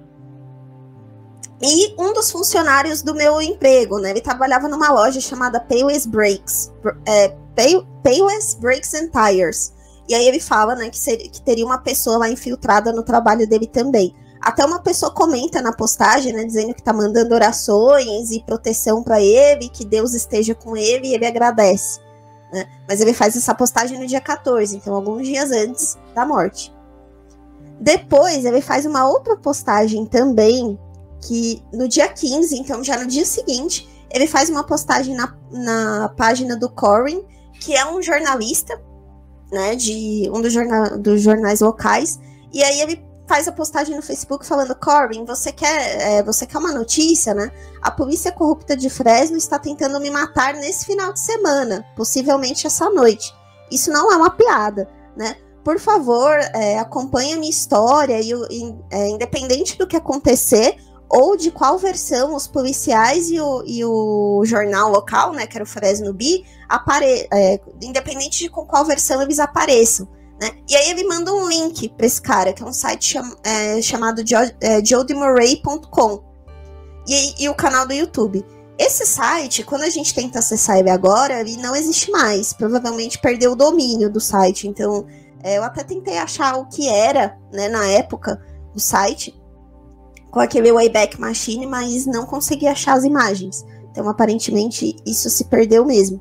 e um dos funcionários do meu emprego, né? Ele trabalhava numa loja chamada Payless Breaks, é, Pay, Payless Breaks and Tires. E aí ele fala, né, que, que teria uma pessoa lá infiltrada no trabalho dele também. Até uma pessoa comenta na postagem, né, dizendo que tá mandando orações e proteção para ele, que Deus esteja com ele e ele agradece. Né? Mas ele faz essa postagem no dia 14, então alguns dias antes da morte. Depois ele faz uma outra postagem também, que no dia 15, então já no dia seguinte, ele faz uma postagem na, na página do Corin, que é um jornalista né, de um dos, jorna dos jornais locais, e aí ele faz a postagem no Facebook falando, Corbin, você quer, é, você quer uma notícia, né? A polícia corrupta de Fresno está tentando me matar nesse final de semana, possivelmente essa noite. Isso não é uma piada, né? Por favor, é, acompanhe a minha história e, é, independente do que acontecer, ou de qual versão os policiais e o, e o jornal local, né, que era o Fresno Bi, apare é, independente de com qual versão eles apareçam. Né? E aí ele manda um link para esse cara, que é um site cham é, chamado é, jodimurray.com e, e o canal do YouTube. Esse site, quando a gente tenta acessar ele agora, ele não existe mais. Provavelmente perdeu o domínio do site. Então, é, eu até tentei achar o que era, né, na época, o site com aquele Wayback Machine, mas não consegui achar as imagens. Então, aparentemente, isso se perdeu mesmo.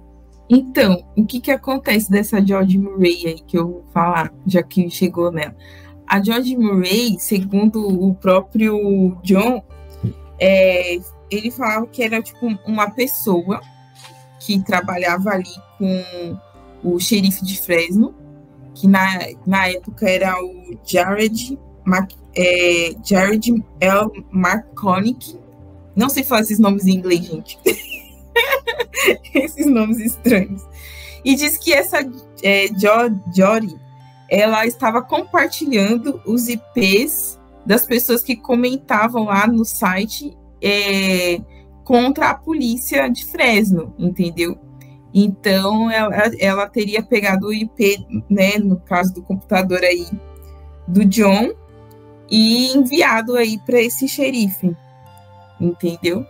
Então, o que que acontece dessa George Murray aí que eu vou falar, já que chegou nela? A George Murray, segundo o próprio John, é, ele falava que era tipo uma pessoa que trabalhava ali com o xerife de Fresno, que na, na época era o Jared Mac, é, Jared L. Marconic. Não sei falar esses nomes em inglês, gente. *laughs* *laughs* esses nomes estranhos. E diz que essa é, Jory, ela estava compartilhando os IPs das pessoas que comentavam lá no site é, contra a polícia de Fresno, entendeu? Então ela, ela teria pegado o IP, né, no caso do computador aí do John, e enviado aí para esse xerife. entendeu?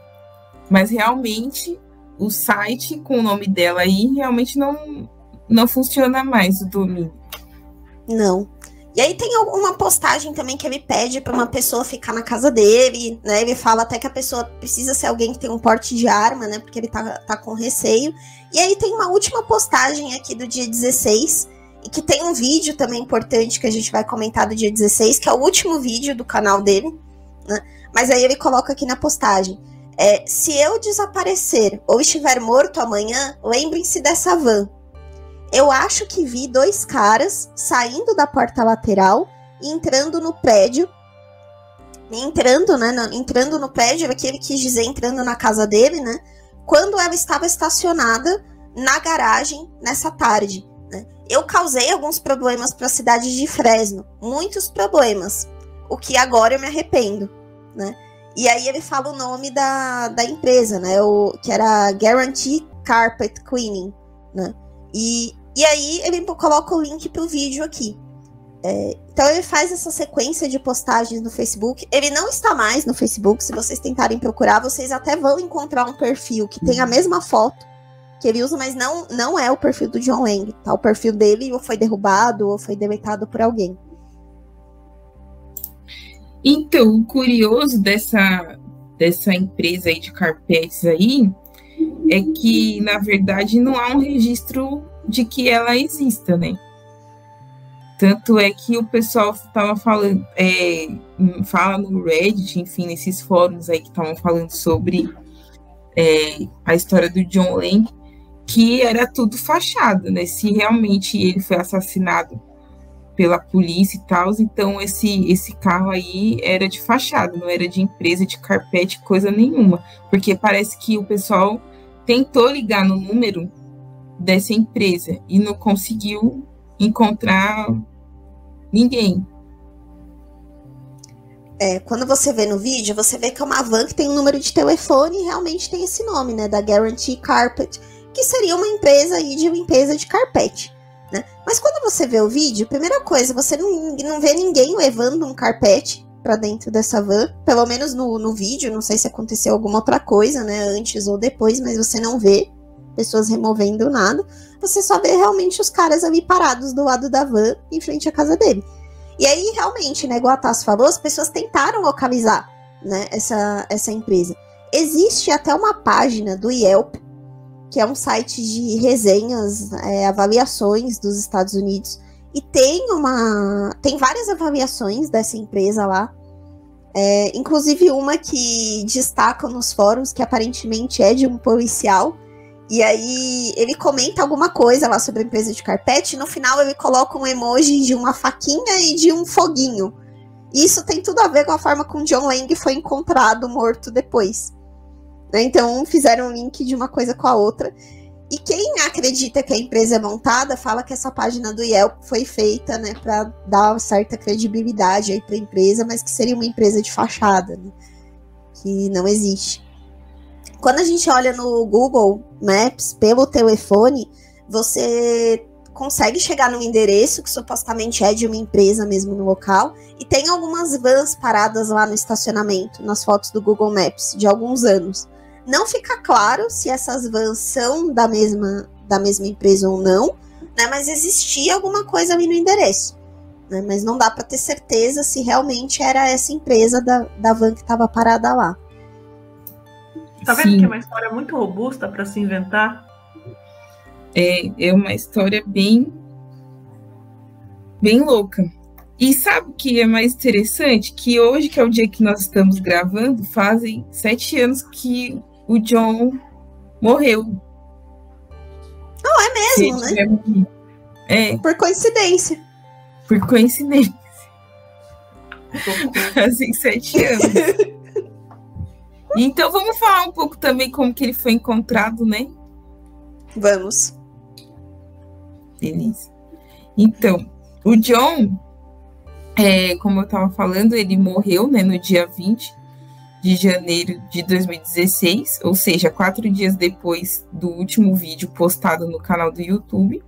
Mas realmente o site com o nome dela aí realmente não, não funciona mais o domínio. Não. E aí tem uma postagem também que ele pede para uma pessoa ficar na casa dele, né? Ele fala até que a pessoa precisa ser alguém que tem um porte de arma, né? Porque ele tá, tá com receio. E aí tem uma última postagem aqui do dia 16, e que tem um vídeo também importante que a gente vai comentar do dia 16, que é o último vídeo do canal dele, né? Mas aí ele coloca aqui na postagem. É, se eu desaparecer ou estiver morto amanhã, lembrem-se dessa van eu acho que vi dois caras saindo da porta lateral e entrando no prédio. Entrando, né? No, entrando no prédio, aqui ele quis dizer entrando na casa dele, né? Quando ela estava estacionada na garagem nessa tarde. Né? Eu causei alguns problemas para a cidade de Fresno, muitos problemas, o que agora eu me arrependo, né? E aí ele fala o nome da, da empresa, né? O, que era Guarantee Carpet Cleaning, né? E e aí ele coloca o link pro vídeo aqui. É, então ele faz essa sequência de postagens no Facebook. Ele não está mais no Facebook. Se vocês tentarem procurar, vocês até vão encontrar um perfil que tem a mesma foto que ele usa, mas não, não é o perfil do John Lang. Tá? O perfil dele ou foi derrubado ou foi deletado por alguém. Então, o curioso dessa, dessa empresa aí de carpetes aí é que, na verdade, não há um registro de que ela exista, né? Tanto é que o pessoal estava falando, é, fala no Reddit, enfim, nesses fóruns aí que estavam falando sobre é, a história do John Lang, que era tudo fachada, né? Se realmente ele foi assassinado pela polícia e tal, então esse, esse carro aí era de fachada, não era de empresa, de carpete, coisa nenhuma. Porque parece que o pessoal tentou ligar no número dessa empresa e não conseguiu encontrar ninguém. É, quando você vê no vídeo, você vê que é uma van que tem um número de telefone e realmente tem esse nome, né? Da Guarantee Carpet, que seria uma empresa aí de limpeza de carpete. Né? Mas quando você vê o vídeo, primeira coisa, você não, não vê ninguém levando um carpete para dentro dessa van, pelo menos no, no vídeo, não sei se aconteceu alguma outra coisa, né, antes ou depois, mas você não vê pessoas removendo nada, você só vê realmente os caras ali parados do lado da van, em frente à casa dele. E aí, realmente, né, igual a Tassi falou, as pessoas tentaram localizar, né, essa, essa empresa. Existe até uma página do Yelp, que é um site de resenhas, é, avaliações dos Estados Unidos, e tem uma. Tem várias avaliações dessa empresa lá. É, inclusive uma que destaca nos fóruns que aparentemente é de um policial e aí ele comenta alguma coisa lá sobre a empresa de carpete, e no final ele coloca um emoji de uma faquinha e de um foguinho. E isso tem tudo a ver com a forma como John Lang foi encontrado morto depois. Né? Então fizeram um link de uma coisa com a outra. E quem acredita que a empresa é montada fala que essa página do Yelp foi feita, né, para dar certa credibilidade aí para a empresa, mas que seria uma empresa de fachada, né, que não existe. Quando a gente olha no Google Maps pelo telefone, você consegue chegar no endereço que supostamente é de uma empresa mesmo no local e tem algumas vans paradas lá no estacionamento, nas fotos do Google Maps de alguns anos. Não fica claro se essas vans são da mesma da mesma empresa ou não, né? Mas existia alguma coisa ali no endereço. Né, mas não dá para ter certeza se realmente era essa empresa da, da van que estava parada lá. Tá vendo Sim. que é uma história muito robusta para se inventar? É, é uma história bem, bem louca. E sabe o que é mais interessante? Que hoje, que é o dia que nós estamos gravando, fazem sete anos que o John morreu. Não, é mesmo, né? É. Por coincidência. Por coincidência. Fazem *laughs* sete anos. Então vamos falar um pouco também como que ele foi encontrado, né? Vamos. Beleza. Então, o John, é, como eu estava falando, ele morreu né, no dia 20 de janeiro de 2016, ou seja, quatro dias depois do último vídeo postado no canal do YouTube.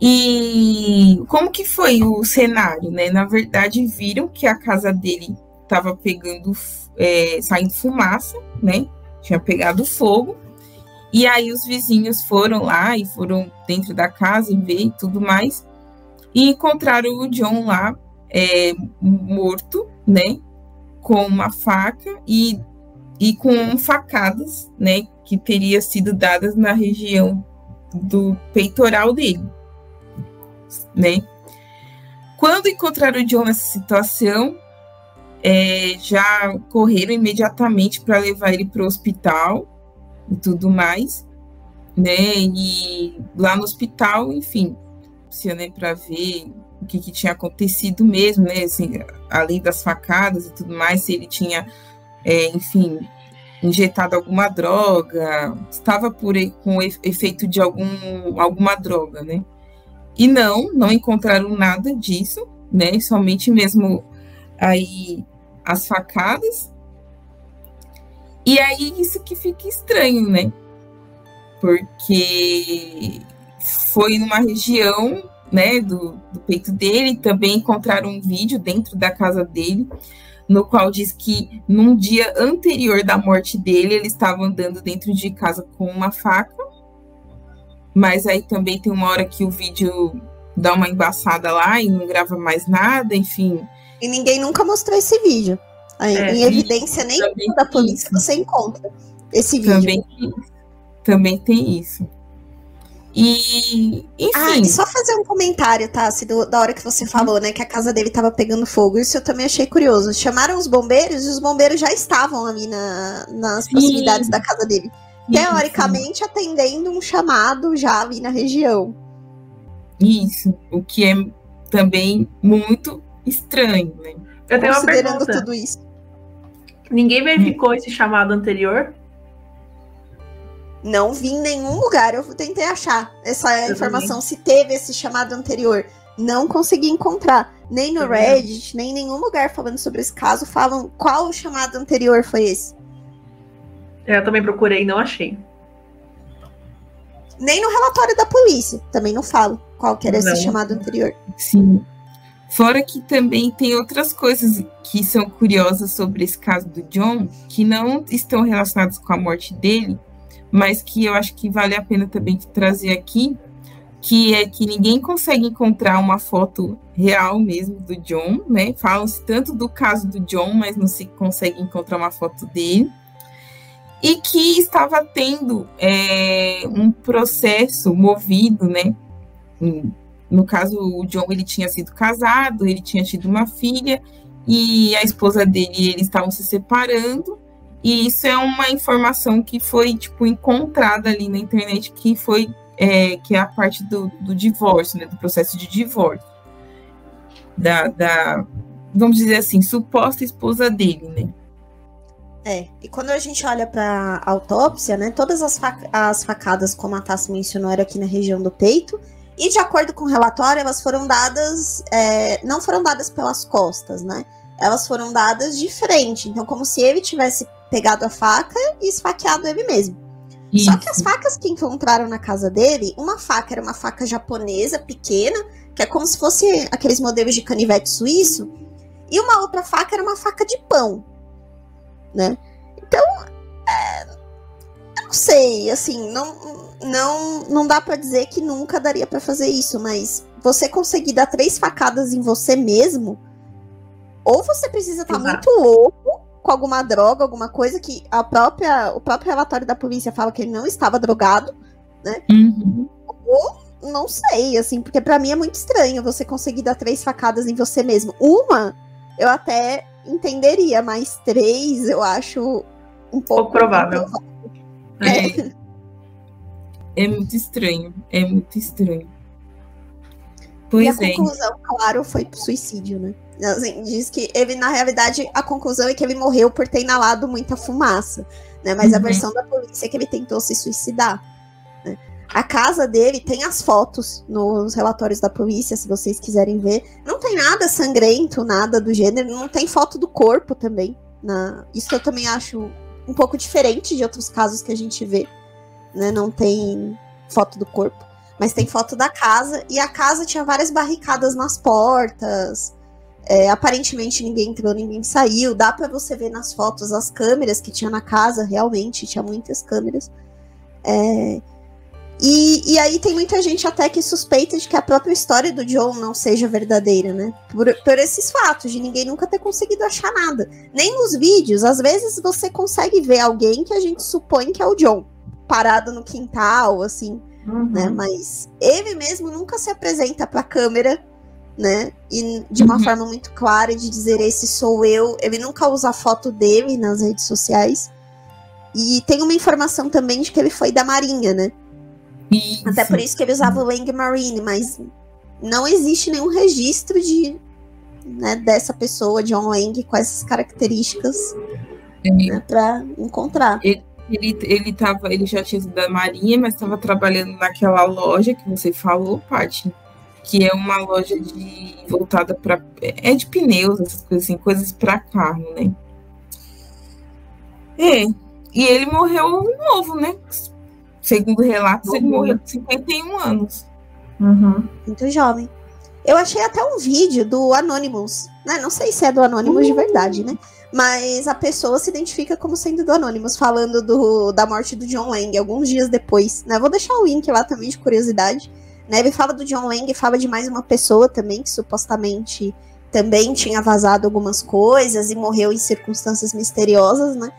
E como que foi o cenário, né? Na verdade, viram que a casa dele estava pegando, é, saindo fumaça, né? Tinha pegado fogo. E aí os vizinhos foram lá e foram dentro da casa ver e tudo mais. E encontraram o John lá é, morto, né? Com uma faca e, e com facadas, né? Que teria sido dadas na região do peitoral dele, né? Quando encontraram o John nessa situação, é, já correram imediatamente para levar ele para o hospital e tudo mais, né? E lá no hospital, enfim, se né, para ver o que, que, tinha acontecido mesmo, né? Assim, além das facadas e tudo mais, se ele tinha, é, enfim, injetado alguma droga, estava por com efeito de algum, alguma droga, né? E não, não encontraram nada disso, né? Somente mesmo aí as facadas. E aí isso que fica estranho, né? Porque foi numa região, né, do, do peito dele, também encontraram um vídeo dentro da casa dele, no qual diz que num dia anterior da morte dele, ele estava andando dentro de casa com uma faca. Mas aí também tem uma hora que o vídeo dá uma embaçada lá e não grava mais nada, enfim. E ninguém nunca mostrou esse vídeo. Aí, é, em evidência nem da polícia você encontra esse vídeo. Também, também tem isso. E, enfim. Ah, e só fazer um comentário, tá? Se do, da hora que você falou, né? Que a casa dele tava pegando fogo. Isso eu também achei curioso. Chamaram os bombeiros e os bombeiros já estavam ali na, nas sim. proximidades da casa dele. Teoricamente, sim. atendendo um chamado já ali na região. Isso, o que é também muito estranho, né? Eu tenho Considerando uma pergunta. tudo isso. Ninguém verificou hum. esse chamado anterior? Não vi em nenhum lugar. Eu tentei achar essa eu informação, também. se teve esse chamado anterior. Não consegui encontrar. Nem no Reddit, nem em nenhum lugar falando sobre esse caso falam qual o chamado anterior foi esse. Eu também procurei e não achei. Nem no relatório da polícia, também não falo qual que era não. esse chamado anterior. Sim. Fora que também tem outras coisas que são curiosas sobre esse caso do John, que não estão relacionadas com a morte dele, mas que eu acho que vale a pena também trazer aqui, que é que ninguém consegue encontrar uma foto real mesmo do John, né? Falam-se tanto do caso do John, mas não se consegue encontrar uma foto dele. E que estava tendo é, um processo movido, né? No caso, o John ele tinha sido casado, ele tinha tido uma filha, e a esposa dele eles estavam se separando, e isso é uma informação que foi, tipo, encontrada ali na internet, que foi, é, que é a parte do, do divórcio, né, do processo de divórcio. Da, da, vamos dizer assim, suposta esposa dele, né. É, e quando a gente olha para autópsia, né, todas as, as facadas, como a Tassi mencionou, eram aqui na região do peito, e de acordo com o relatório, elas foram dadas, é, não foram dadas pelas costas, né, elas foram dadas de frente, então como se ele tivesse pegado a faca e esfaqueado ele mesmo. Isso. Só que as facas que encontraram na casa dele, uma faca era uma faca japonesa pequena, que é como se fosse aqueles modelos de canivete suíço, e uma outra faca era uma faca de pão, né? Então, é, eu não sei, assim, não, não, não dá para dizer que nunca daria para fazer isso, mas você conseguir dar três facadas em você mesmo, ou você precisa estar tá muito louco, com alguma droga, alguma coisa que a própria, o próprio relatório da polícia fala que ele não estava drogado, né? Uhum. Ou não sei, assim, porque para mim é muito estranho você conseguir dar três facadas em você mesmo. Uma, eu até entenderia, mas três eu acho um pouco, pouco provável. É. é muito estranho, é muito estranho. Pois e a é. conclusão, claro, foi suicídio, né? Assim, diz que ele, na realidade, a conclusão é que ele morreu por ter inalado muita fumaça, né? Mas uhum. a versão da polícia é que ele tentou se suicidar. Né? A casa dele tem as fotos nos relatórios da polícia, se vocês quiserem ver. Não tem nada sangrento, nada do gênero, não tem foto do corpo também. Na... Isso eu também acho um pouco diferente de outros casos que a gente vê. Né? Não tem foto do corpo, mas tem foto da casa. E a casa tinha várias barricadas nas portas É, aparentemente ninguém entrou, ninguém saiu. Dá para você ver nas fotos as câmeras que tinha na casa, realmente tinha muitas câmeras. É, e, e, aí tem muita gente até que suspeita de que a própria história do John não seja verdadeira, né? Por, por esses fatos, de ninguém nunca ter conseguido achar nada. Nem nos vídeos, às vezes você consegue ver alguém que a gente supõe que é o John, parado no quintal, assim, uhum. né? Mas ele mesmo nunca se apresenta pra câmera, né? E de uma uhum. forma muito clara de dizer esse sou eu. Ele nunca usa a foto dele nas redes sociais. E tem uma informação também de que ele foi da Marinha, né? Isso. Até por isso que ele usava o Lang Marine, mas não existe nenhum registro de né, dessa pessoa, John Lang, com essas características é. né, para encontrar. Ele, ele, ele, tava, ele já tinha sido da Marinha, mas estava trabalhando naquela loja que você falou, Paty, que é uma loja de voltada para é de pneus, essas coisas assim, coisas para carro, né? É. E ele morreu novo, né? Segundo relatos, ele morreu com 51 anos. Uhum. Muito jovem. Eu achei até um vídeo do Anonymous, né? Não sei se é do Anonymous uhum. de verdade, né? Mas a pessoa se identifica como sendo do Anonymous, falando do, da morte do John Lang, alguns dias depois, né? Vou deixar o link lá também de curiosidade. Né? Ele fala do John Lang, fala de mais uma pessoa também, que supostamente também tinha vazado algumas coisas e morreu em circunstâncias misteriosas, né?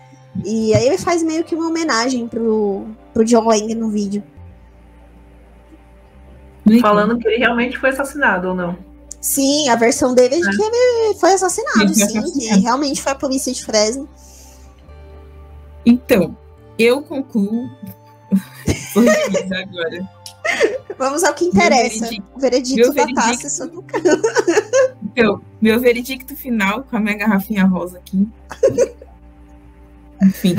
E aí ele faz meio que uma homenagem pro, pro John Lang no vídeo. Falando que ele realmente foi assassinado ou não. Sim, a versão dele é de que ele foi assassinado, *laughs* sim, assassinado. que realmente foi a polícia de Fresno. Então, eu concluo. *laughs* agora. Vamos ao que interessa. Meu veredicto, o veredito da veredicto, taça sobre o Então, meu veredicto final com a minha garrafinha rosa aqui *laughs* enfim,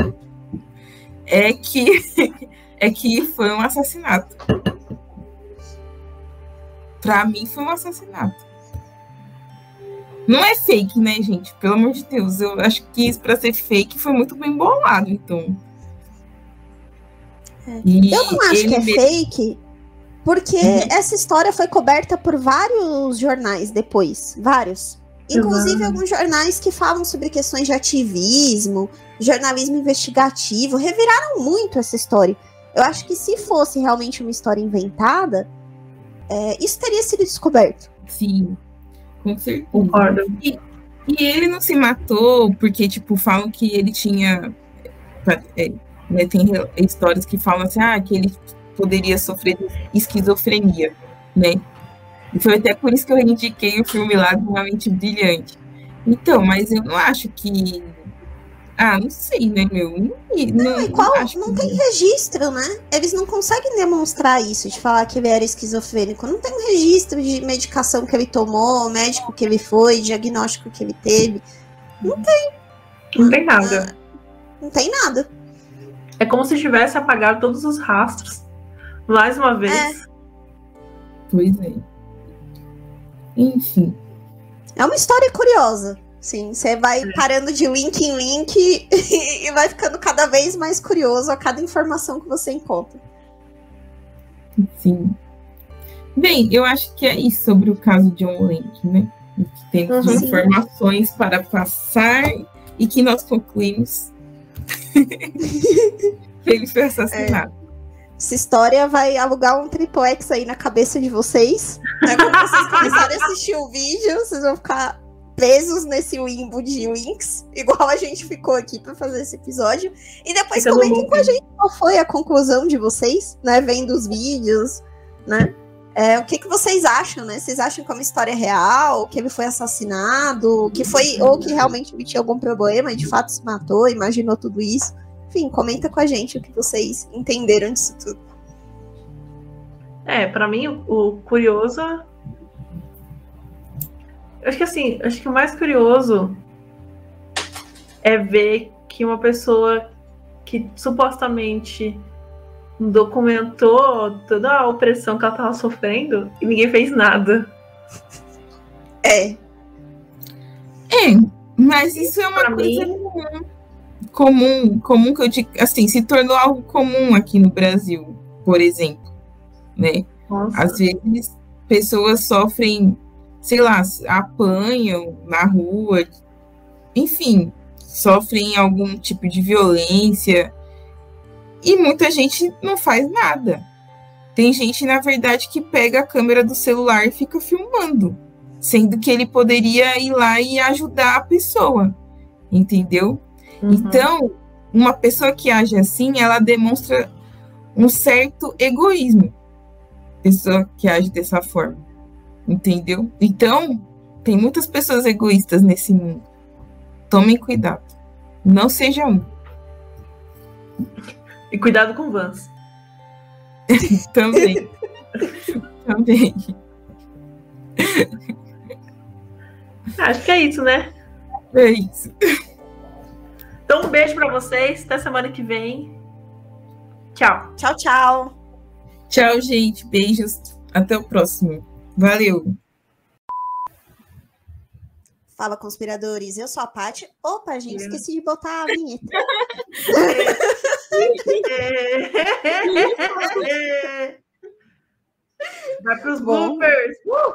é que *laughs* é que foi um assassinato. Para mim foi um assassinato. Não é fake, né, gente? Pelo amor de Deus, eu acho que isso para ser fake foi muito bem bolado, então. É. Eu não acho que é fake, porque uhum. essa história foi coberta por vários jornais depois, vários. Inclusive alguns jornais que falam sobre questões de ativismo, jornalismo investigativo, reviraram muito essa história. Eu acho que se fosse realmente uma história inventada, é, isso teria sido descoberto. Sim, com certeza. Concordo. E, e, ele não se matou porque, tipo, falam que ele tinha. É, né, tem histórias que falam assim, ah, que ele poderia sofrer esquizofrenia, né? E foi até por isso que eu indiquei o filme lá de Uma Mente Brilhante. Então, mas eu não acho que. Ah, não sei, né, meu? Não, não, e qual? Não, não tem registro, né? Eles não conseguem demonstrar isso, de falar que ele era esquizofrênico. Não tem um registro de medicação que ele tomou, médico que ele foi, diagnóstico que ele teve. Não tem. Não tem nada. Ah, não tem nada. É como se tivesse apagado todos os rastros. Mais uma vez. É. Pois é. Enfim. É uma história curiosa. Sim, você vai é. parando de link em link *laughs* e vai ficando cada vez mais curioso a cada informação que você encontra. Sim. Bem, eu acho que é isso sobre o caso de John Link, né? Temos uhum. informações para passar e que nós concluímos que ele foi assassinado. É. Essa história vai alugar um triplex aí na cabeça de vocês. Né? Quando vocês começarem a assistir o vídeo, vocês vão ficar presos nesse limbo de links, igual a gente ficou aqui para fazer esse episódio. E depois Fica comentem com a gente qual foi a conclusão de vocês, né? Vendo os vídeos, né? É, o que, que vocês acham, né? Vocês acham que é uma história real, que ele foi assassinado, que foi, ou que realmente ele tinha algum problema e de fato se matou, imaginou tudo isso? Enfim, comenta com a gente o que vocês entenderam disso tudo. É, para mim o, o curioso. Eu acho que assim, acho que o mais curioso é ver que uma pessoa que supostamente documentou toda a opressão que ela estava sofrendo e ninguém fez nada. É. É, mas isso é uma pra coisa mim, comum, comum que eu digo, assim, se tornou algo comum aqui no Brasil, por exemplo, né? Nossa. Às vezes pessoas sofrem sei lá, apanham na rua, enfim, sofrem algum tipo de violência. E muita gente não faz nada. Tem gente, na verdade, que pega a câmera do celular e fica filmando, sendo que ele poderia ir lá e ajudar a pessoa, entendeu? Uhum. Então, uma pessoa que age assim, ela demonstra um certo egoísmo. Pessoa que age dessa forma, entendeu? Então, tem muitas pessoas egoístas nesse mundo. Tomem cuidado. Não seja um. E cuidado com Vans. *laughs* Também. *laughs* Também. Acho que é isso, né? É isso. Então, um beijo para vocês. Até semana que vem. Tchau. Tchau, tchau. Tchau, gente. Beijos. Até o próximo. Valeu. Fala, conspiradores. Eu sou a Paty. Opa, gente, é. esqueci de botar a vinheta. *laughs* Vai pros bloopers. Uh!